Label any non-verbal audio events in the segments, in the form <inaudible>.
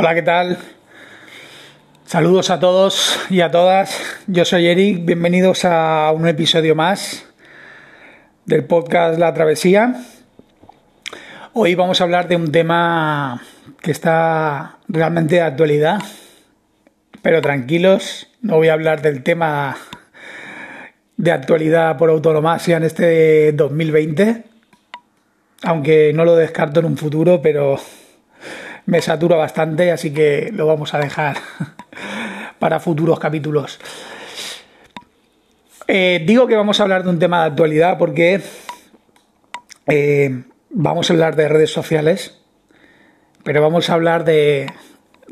Hola, ¿qué tal? Saludos a todos y a todas. Yo soy Eric, bienvenidos a un episodio más del podcast La Travesía. Hoy vamos a hablar de un tema que está realmente de actualidad, pero tranquilos, no voy a hablar del tema de actualidad por autonomía en este 2020, aunque no lo descarto en un futuro, pero me satura bastante, así que lo vamos a dejar <laughs> para futuros capítulos. Eh, digo que vamos a hablar de un tema de actualidad porque eh, vamos a hablar de redes sociales, pero vamos a hablar de,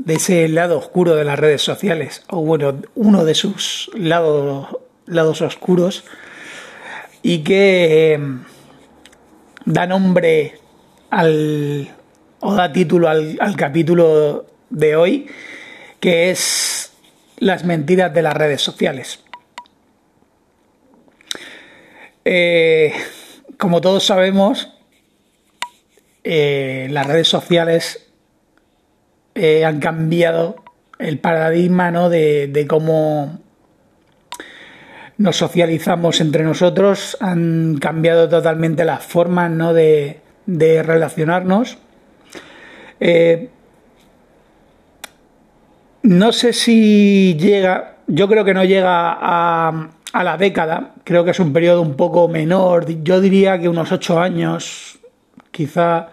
ese lado oscuro de las redes sociales, o bueno, uno de sus lados, lados oscuros, y que eh, da nombre al, o da título al, capítulo de hoy, que es las mentiras de las redes sociales. Eh, como todos sabemos, eh, las redes sociales eh, han cambiado el paradigma ¿no? de, cómo nos socializamos entre nosotros, han cambiado totalmente las formas ¿no? de, de relacionarnos eh, no sé si llega, yo creo que no llega a, la década, creo que es un periodo un poco menor, yo diría que unos ocho años, quizá.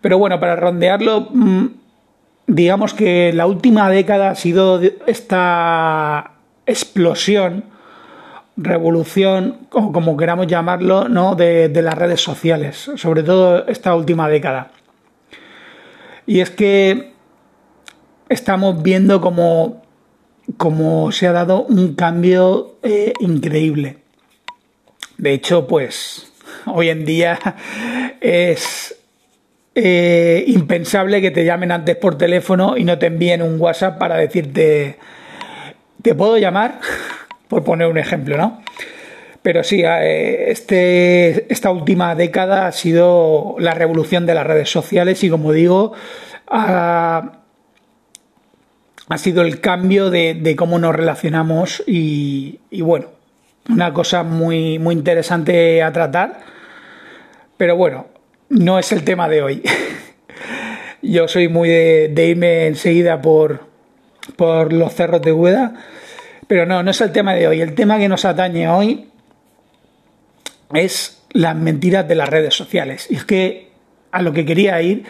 Pero bueno, para rondearlo, mm, digamos que la última década ha sido esta explosión, revolución, o como queramos llamarlo, ¿no? de las redes sociales, sobre todo esta última década. Y es que estamos viendo como, se ha dado un cambio eh, increíble. De hecho, pues hoy en día es eh, impensable que te llamen antes por teléfono y no te envíen un WhatsApp para decirte, ¿te puedo llamar? <laughs> Por poner un ejemplo, ¿no? Pero sí, eh, este, esta última década ha sido la revolución de las redes sociales y como digo, ha, sido el cambio de, cómo nos relacionamos y, bueno, una cosa muy, muy interesante a tratar. Pero bueno, no es el tema de hoy. <laughs> Yo soy muy de, irme enseguida por, por los cerros de Hueda. Pero no, no es el tema de hoy. El tema que nos atañe hoy es las mentiras de las redes sociales. Y es que a lo que quería ir,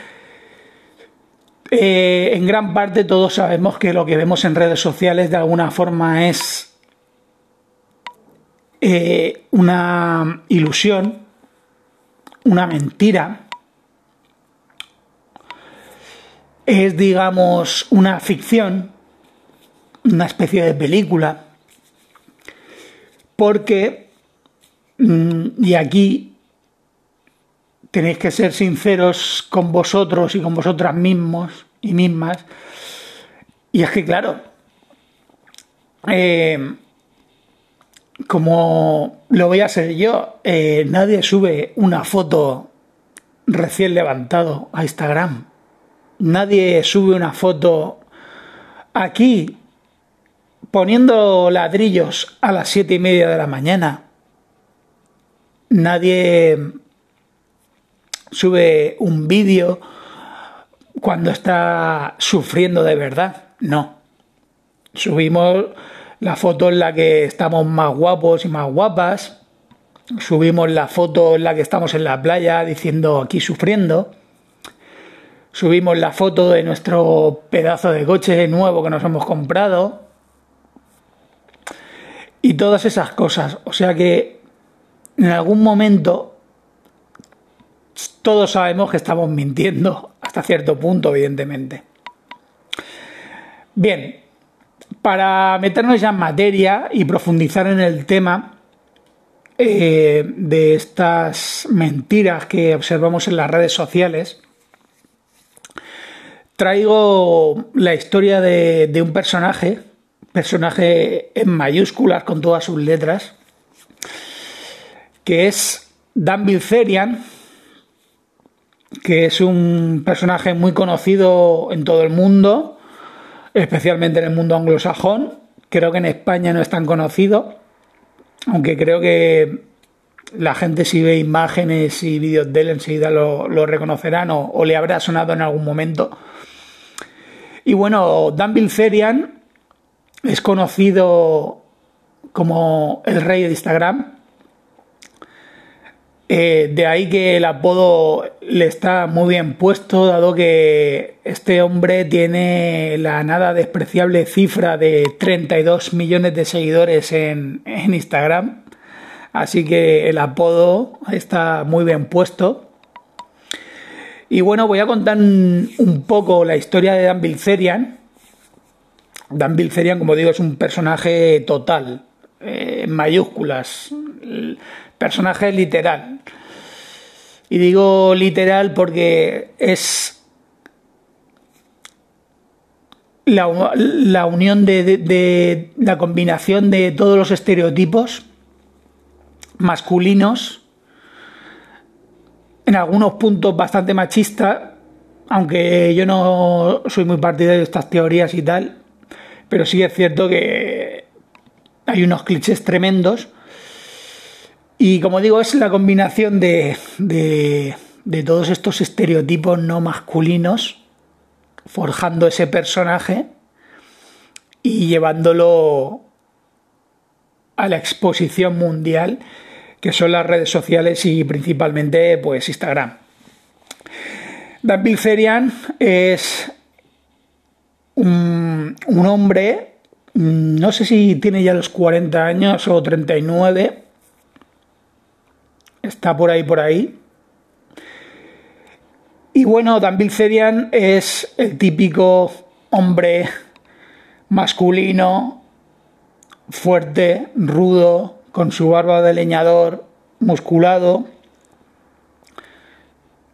eh, en gran parte todos sabemos que lo que vemos en redes sociales de alguna forma es eh, una ilusión, una mentira. Es, digamos, una ficción, una especie de película, porque y aquí tenéis que ser sinceros con vosotros y con vosotras mismos y mismas. Y es que, claro, eh, como lo voy a hacer yo, eh, nadie sube una foto recién levantado a Instagram. Nadie sube una foto aquí poniendo ladrillos a las siete y media de la mañana nadie sube un vídeo cuando está sufriendo de verdad. No. Subimos la foto en la que estamos más guapos y más guapas. Subimos la foto en la que estamos en la playa diciendo aquí sufriendo. Subimos la foto de nuestro pedazo de coche nuevo que nos hemos comprado. Y todas esas cosas. O sea que en algún momento todos sabemos que estamos mintiendo, hasta cierto punto, evidentemente. Bien, para meternos ya en materia y profundizar en el tema eh, de estas mentiras que observamos en las redes sociales, traigo la historia de, de un personaje, personaje en mayúsculas con todas sus letras, que es Dan Bilzerian, que es un personaje muy conocido en todo el mundo, especialmente en el mundo anglosajón. Creo que en España no es tan conocido, aunque creo que la gente si ve imágenes y vídeos de él enseguida lo, reconocerán o, le habrá sonado en algún momento. Y bueno, Dan Bilzerian es conocido como el rey de Instagram. Eh, de ahí que el apodo le está muy bien puesto, dado que este hombre tiene la nada despreciable cifra de 32 millones de seguidores en, en Instagram. Así que el apodo está muy bien puesto. Y bueno, voy a contar un poco la historia de Dan Bilzerian. Dan Bilzerian, como digo, es un personaje total, eh, en mayúsculas, personaje literal. Y digo literal porque es la, unión de la combinación de todos los estereotipos masculinos, en algunos puntos bastante machista, aunque yo no soy muy partidario de estas teorías y tal, pero sí es cierto que hay unos clichés tremendos. Y como digo, es la combinación de, de, de todos estos estereotipos no masculinos, forjando ese personaje y llevándolo a la exposición mundial que son las redes sociales y principalmente pues Instagram. Dan Bilzerian es un, un, hombre, no sé si tiene ya los 40 años o 39, está por ahí, por ahí. Y bueno, Dan Bilzerian es el típico hombre masculino, fuerte, rudo, con su barba de leñador musculado,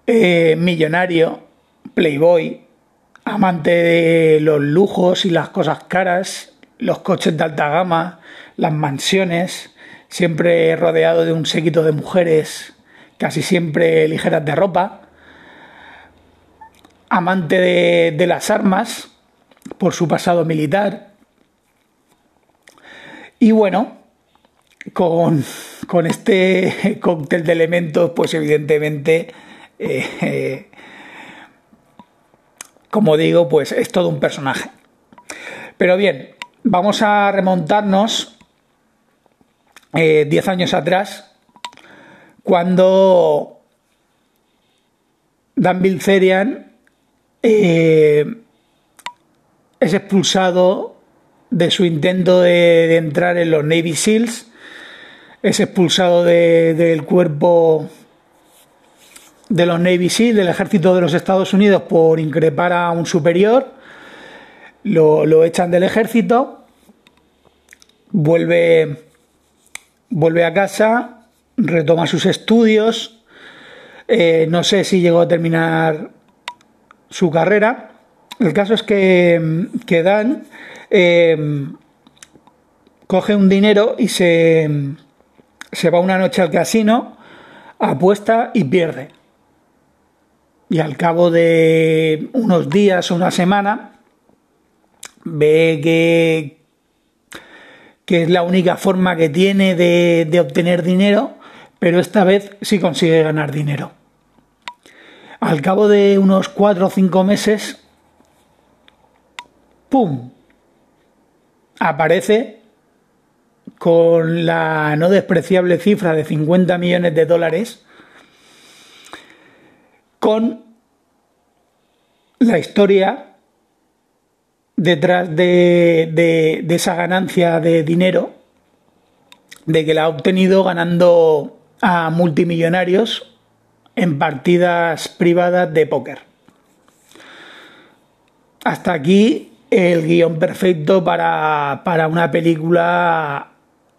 eh, millonario, playboy, amante de los lujos y las cosas caras, los coches de alta gama, las mansiones, siempre rodeado de un séquito de mujeres, casi siempre ligeras de ropa, amante de, las armas por su pasado militar. Y bueno, con, este <laughs> cóctel de elementos, pues evidentemente, eh, como digo, pues es todo un personaje. Pero bien, vamos a remontarnos 10 eh, años atrás, cuando Dan Bilzerian eh, es expulsado de su intento de entrar en los Navy SEALs es expulsado del cuerpo de los Navy SEAL, del ejército de los Estados Unidos, por increpar a un superior. Lo, echan del ejército, vuelve, vuelve a casa, retoma sus estudios. Eh, no sé si llegó a terminar su carrera. El caso es que, que Dan eh, coge un dinero y se, se va una noche al casino, apuesta y pierde. Y al cabo de unos días o una semana, ve que, que es la única forma que tiene de, obtener dinero, pero esta vez sí consigue ganar dinero. Al cabo de unos cuatro o cinco meses, ¡pum! Aparece con la no despreciable cifra de 50 millones de dólares, con la historia detrás de, esa ganancia de dinero, de que la ha obtenido ganando a multimillonarios en partidas privadas de póker. Hasta aquí el guion perfecto para, para una película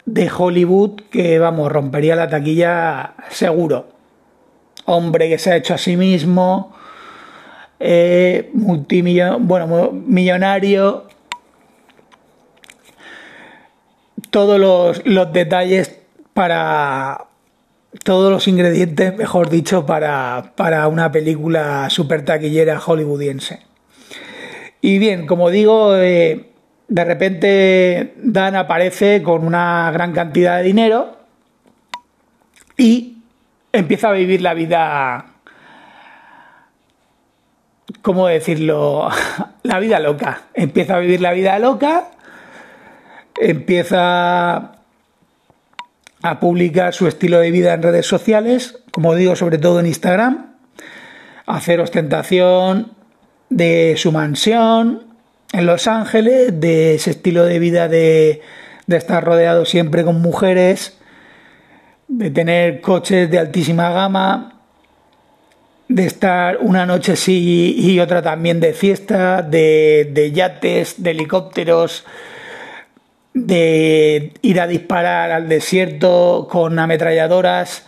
de Hollywood que, vamos, rompería la taquilla seguro. Hombre que se ha hecho a sí mismo, eh, bueno, millonario. Todos los, los detalles para todos los ingredientes, mejor dicho, para, para una película super taquillera hollywoodiense. Y bien, como digo, eh, de repente Dan aparece con una gran cantidad de dinero y empieza a vivir la vida, ¿cómo decirlo? <laughs> La vida loca. Empieza a vivir la vida loca, empieza a publicar su estilo de vida en redes sociales, como digo, sobre todo en Instagram, hacer ostentación de su mansión en Los Ángeles, de ese estilo de vida de, de estar rodeado siempre con mujeres, de tener coches de altísima gama, de estar una noche sí y otra también de fiesta, de, yates, de helicópteros, de ir a disparar al desierto con ametralladoras.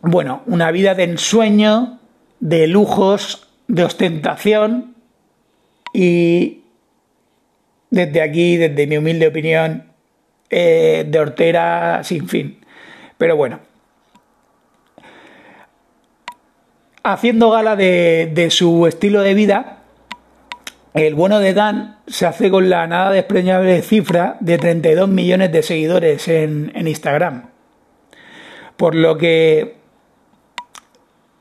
Bueno, una vida de ensueño, de lujos, de ostentación y desde aquí, desde mi humilde opinión, eh, de hortera sin fin. Pero bueno, haciendo gala de, su estilo de vida, el bueno de Dan se hace con la nada despreñable cifra de 32 millones de seguidores en, Instagram. Por lo que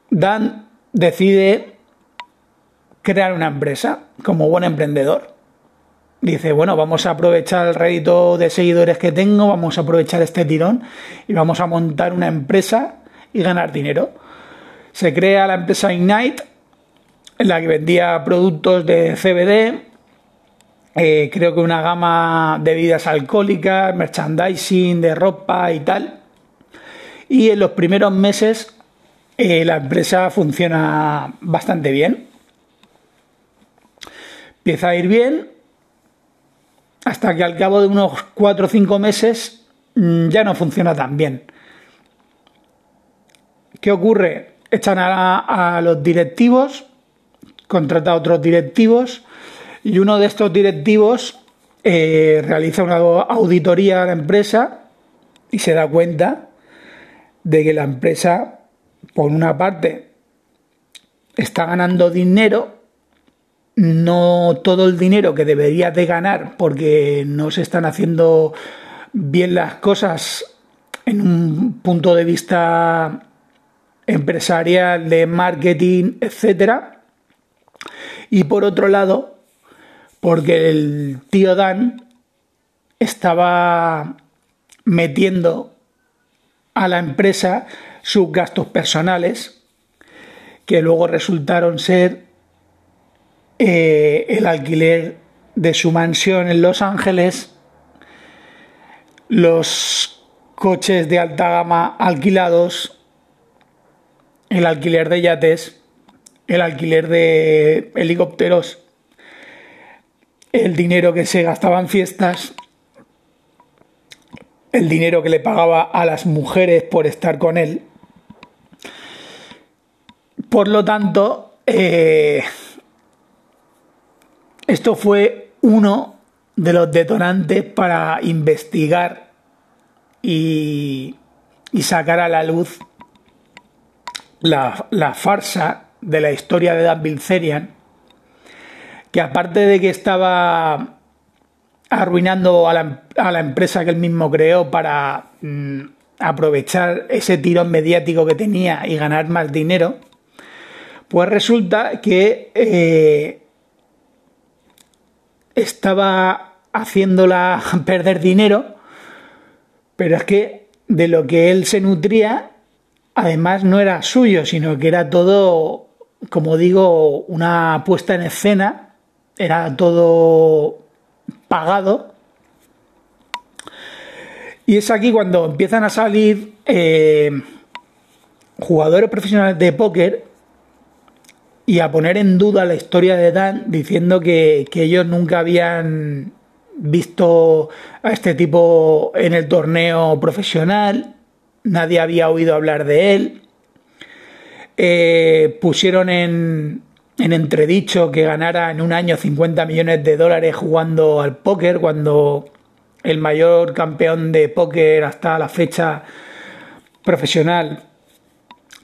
Dan decide crear una empresa como buen emprendedor. Dice, bueno, vamos a aprovechar el rédito de seguidores que tengo, vamos a aprovechar este tirón y vamos a montar una empresa y ganar dinero. Se crea la empresa Ignite, en la que vendía productos de CBD, eh, creo que una gama de bebidas alcohólicas, merchandising, de ropa y tal. Y en los primeros meses eh, la empresa funciona bastante bien. Empieza a ir bien hasta que al cabo de unos 4 o 5 meses mm, ya no funciona tan bien. ¿Qué ocurre? Echan a, los directivos, contrata a otros directivos y uno de estos directivos eh, realiza una auditoría a la empresa y se da cuenta de que la empresa, por una parte, está ganando dinero no todo el dinero que debería de ganar porque no se están haciendo bien las cosas en un punto de vista empresarial, de marketing, etcétera. Y por otro lado, porque el tío Dan estaba metiendo a la empresa sus gastos personales, que luego resultaron ser eh, el alquiler de su mansión en Los Ángeles, los coches de alta gama alquilados, el alquiler de yates, el alquiler de helicópteros, el dinero que se gastaba en fiestas, el dinero que le pagaba a las mujeres por estar con él. Por lo tanto, eh, esto fue uno de los detonantes para investigar y, sacar a la luz la, farsa de la historia de Dan Bilzerian, que aparte de que estaba arruinando a la, empresa que él mismo creó para mm, aprovechar ese tirón mediático que tenía y ganar más dinero, pues resulta que eh, estaba haciéndola <laughs> perder dinero, pero es que de lo que él se nutría, además no era suyo, sino que era todo, como digo, una puesta en escena, era todo pagado. Y es aquí cuando empiezan a salir eh, jugadores profesionales de póker y a poner en duda la historia de Dan diciendo que, ellos nunca habían visto a este tipo en el torneo profesional, nadie había oído hablar de él. Eh, pusieron en, en entredicho que ganara en un año 50 millones de dólares jugando al póker, cuando el mayor campeón de póker hasta la fecha profesional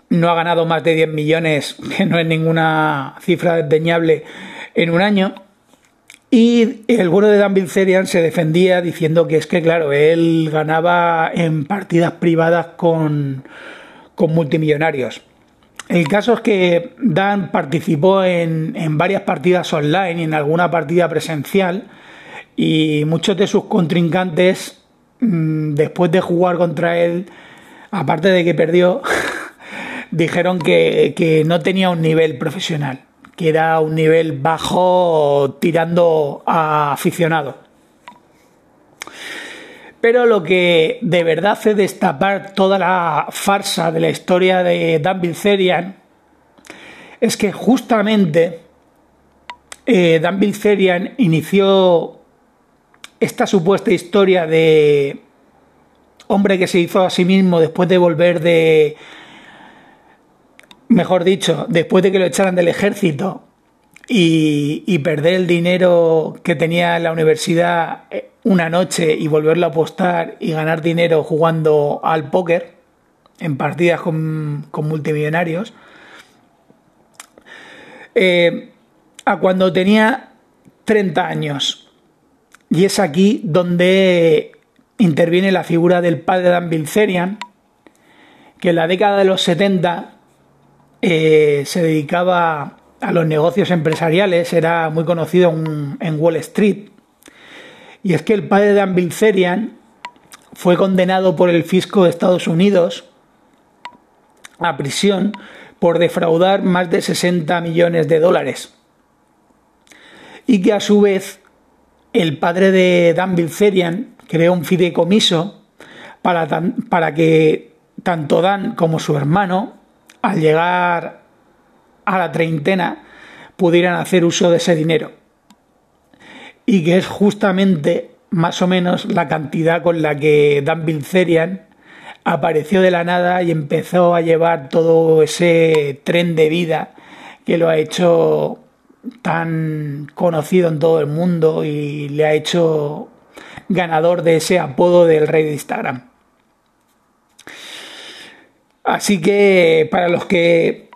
no ha ganado más de 10 millones, que no es ninguna cifra desdeñable, en un año. Y el bueno de Dan Bilzerian se defendía diciendo que es que, claro, él ganaba en partidas privadas con, multimillonarios. El caso es que Dan participó en, varias partidas online y en alguna partida presencial y muchos de sus contrincantes, mm, después de jugar contra él, aparte de que perdió, <laughs> dijeron que no tenía un nivel profesional, que era un nivel bajo tirando a aficionado. Pero lo que de verdad hace destapar toda la farsa de la historia de Dan Bilzerian es que justamente eh, Dan inició esta supuesta historia de hombre que se hizo a sí mismo después de volver de, mejor dicho, después de que lo echaran del ejército y, perder el dinero que tenía en la universidad eh, una noche y volverlo a apostar y ganar dinero jugando al póker en partidas con, multimillonarios, eh, a cuando tenía 30 años. Y es aquí donde interviene la figura del padre Dan Bilzerian, que en la década de los 70 eh, se dedicaba a los negocios empresariales, era muy conocido en, Wall Street. Y es que el padre de Dan Bilzerian fue condenado por el fisco de Estados Unidos a prisión por defraudar más de 60 millones de dólares. Y que a su vez el padre de Dan Bilzerian creó un fideicomiso para, para que tanto Dan como su hermano, al llegar a la treintena, pudieran hacer uso de ese dinero. Y que es justamente más o menos la cantidad con la que Dan Bilzerian apareció de la nada y empezó a llevar todo ese tren de vida que lo ha hecho tan conocido en todo el mundo y le ha hecho ganador de ese apodo del rey de Instagram. Así que para los que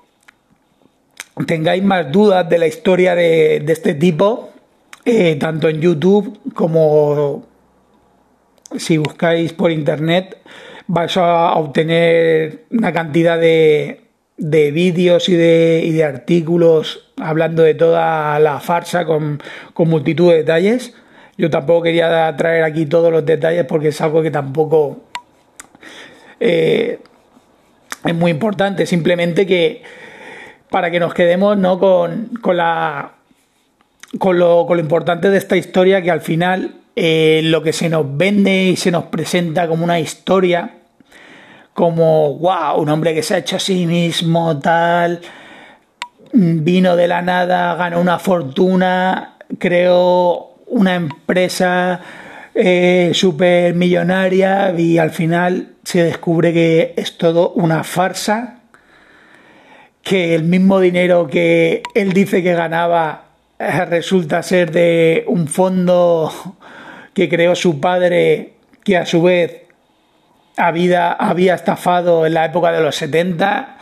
tengáis más dudas de la historia de, este tipo, eh, tanto en YouTube como si buscáis por internet, vais a obtener una cantidad de, de vídeos y de, y de, artículos hablando de toda la farsa con, con multitud de detalles. Yo tampoco quería traer aquí todos los detalles porque es algo que tampoco eh, es muy importante. Simplemente que para que nos quedemos ¿no? con, con la con lo, con lo, importante de esta historia que al final eh, lo que se nos vende y se nos presenta como una historia como wow un hombre que se ha hecho a sí mismo tal vino de la nada ganó una fortuna creó una empresa eh, millonaria y al final se descubre que es todo una farsa, que el mismo dinero que él dice que ganaba eh, resulta ser de un fondo que creó su padre, que a su vez había, había estafado en la época de los 70.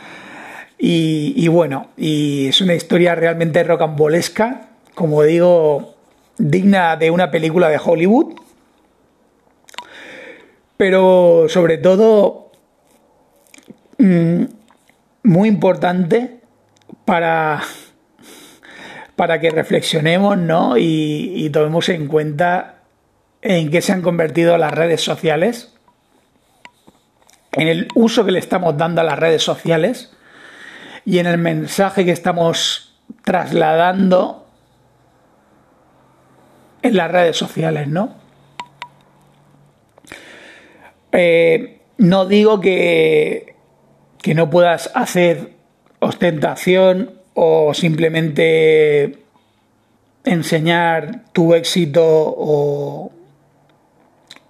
Y, y bueno, y es una historia realmente rocambolesca, como digo, digna de una película de Hollywood, pero sobre todo mm, muy importante para, para que reflexionemos ¿no? y, y tomemos en cuenta en qué se han convertido las redes sociales, en el uso que le estamos dando a las redes sociales y en el mensaje que estamos trasladando en las redes sociales, ¿no? Eh, no digo que, que no puedas hacer ostentación o simplemente enseñar tu éxito o,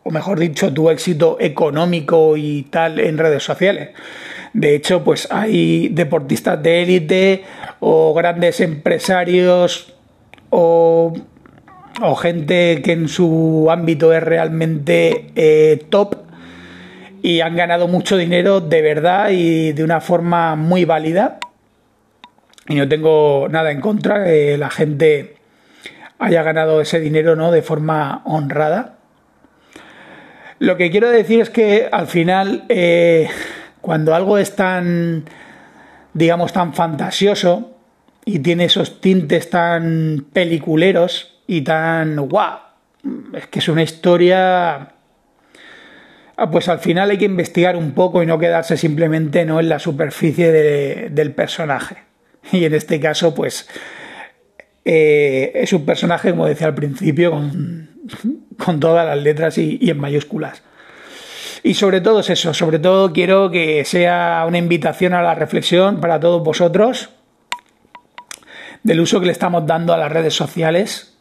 o mejor dicho, tu éxito económico y tal en redes sociales. De hecho, pues hay deportistas de élite o grandes empresarios o o gente que en su ámbito es realmente eh, top y han ganado mucho dinero de verdad y de una forma muy válida. Y no tengo nada en contra de la gente haya ganado ese dinero ¿no? de forma honrada. Lo que quiero decir es que al final, eh, cuando algo es tan, digamos, tan fantasioso y tiene esos tintes tan peliculeros y tan guau, es que es una historia ah, pues al final hay que investigar un poco y no quedarse simplemente ¿no? en la superficie del personaje. Y en este caso, pues eh, es un personaje, como decía al principio, con, todas las letras y, y, en mayúsculas. Y sobre todo es eso, sobre todo quiero que sea una invitación a la reflexión para todos vosotros del uso que le estamos dando a las redes sociales,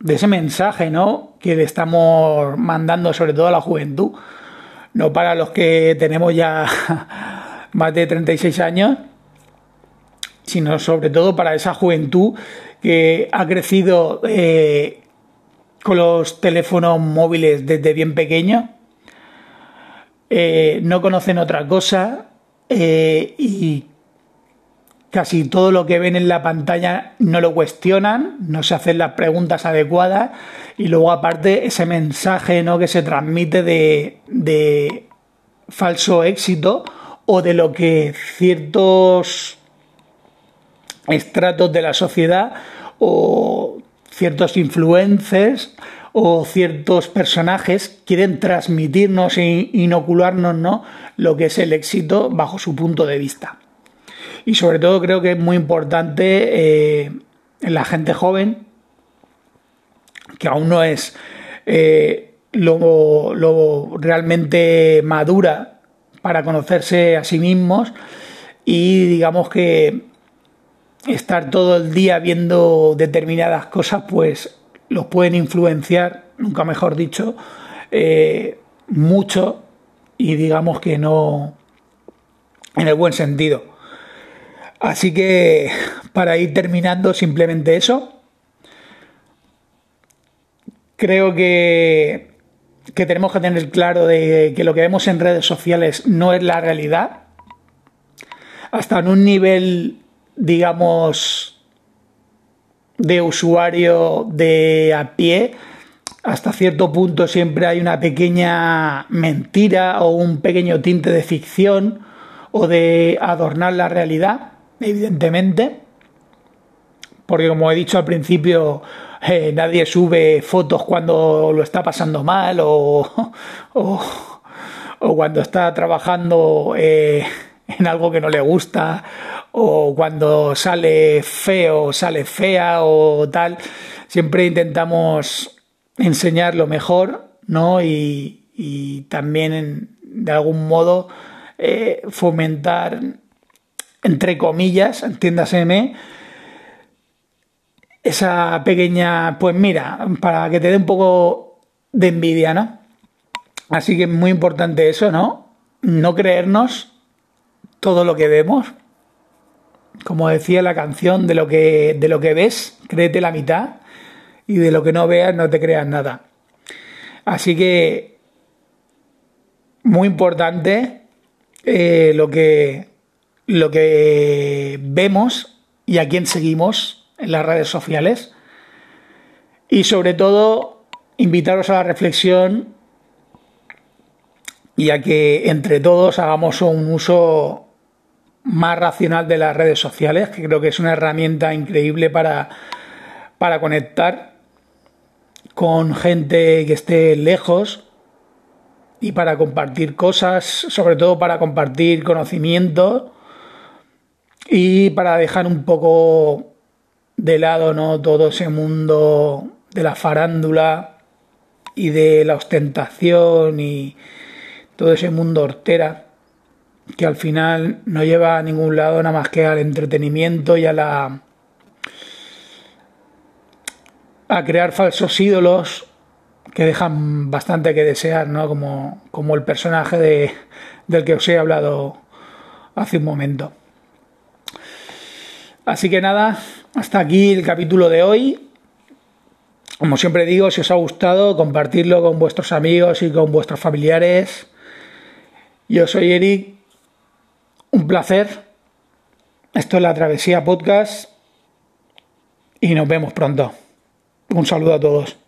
de ese mensaje, ¿no? Que le estamos mandando sobre todo a la juventud, no para los que tenemos ya <laughs> más de 36 años, sino sobre todo para esa juventud que ha crecido eh, con los teléfonos móviles desde bien pequeño, eh, no conocen otra cosa eh, y casi todo lo que ven en la pantalla no lo cuestionan, no se hacen las preguntas adecuadas y luego aparte ese mensaje ¿no? que se transmite de, de falso éxito o de lo que ciertos estratos de la sociedad o ciertos influencers o ciertos personajes quieren transmitirnos e inocularnos ¿no? lo que es el éxito bajo su punto de vista. Y sobre todo creo que es muy importante eh, en la gente joven, que aún no es eh, lo, lo realmente madura para conocerse a sí mismos y digamos que estar todo el día viendo determinadas cosas, pues los pueden influenciar, nunca mejor dicho, eh, mucho y digamos que no en el buen sentido. Así que para ir terminando simplemente eso, creo que, que tenemos que tener claro de que lo que vemos en redes sociales no es la realidad. Hasta en un nivel digamos, de usuario de a pie, hasta cierto punto siempre hay una pequeña mentira o un pequeño tinte de ficción o de adornar la realidad, evidentemente, porque como he dicho al principio, eh, nadie sube fotos cuando lo está pasando mal <laughs> o, o, cuando está trabajando eh, en algo que no le gusta o cuando sale feo, sale fea o tal, siempre intentamos enseñar lo mejor, ¿no? Y, también de algún modo eh, fomentar, entre comillas, entiéndaseme, esa pequeña, pues mira, para que te dé un poco de envidia, ¿no? Así que es muy importante eso, ¿no? No creernos todo lo que vemos, como decía la canción, de lo que, de lo que ves, créete la mitad y de lo que no veas no te creas nada. Así que muy importante eh, lo, que, lo que vemos y a quién seguimos en las redes sociales. Y sobre todo, invitaros a la reflexión y a que entre todos hagamos un uso más racional de las redes sociales, que creo que es una herramienta increíble para, para conectar con gente que esté lejos y para compartir cosas, sobre todo para compartir conocimiento y para dejar un poco de lado ¿no? todo ese mundo de la farándula y de la ostentación y todo ese mundo hortera que al final no lleva a ningún lado nada más que al entretenimiento y a la a crear falsos ídolos que dejan bastante que desear, ¿no? Como, como el personaje de, del que os he hablado hace un momento. Así que nada, hasta aquí el capítulo de hoy. Como siempre digo, si os ha gustado, compartirlo con vuestros amigos y con vuestros familiares Yo soy Eric, un placer. Esto es la Travesía Podcast y nos vemos pronto. Un saludo a todos.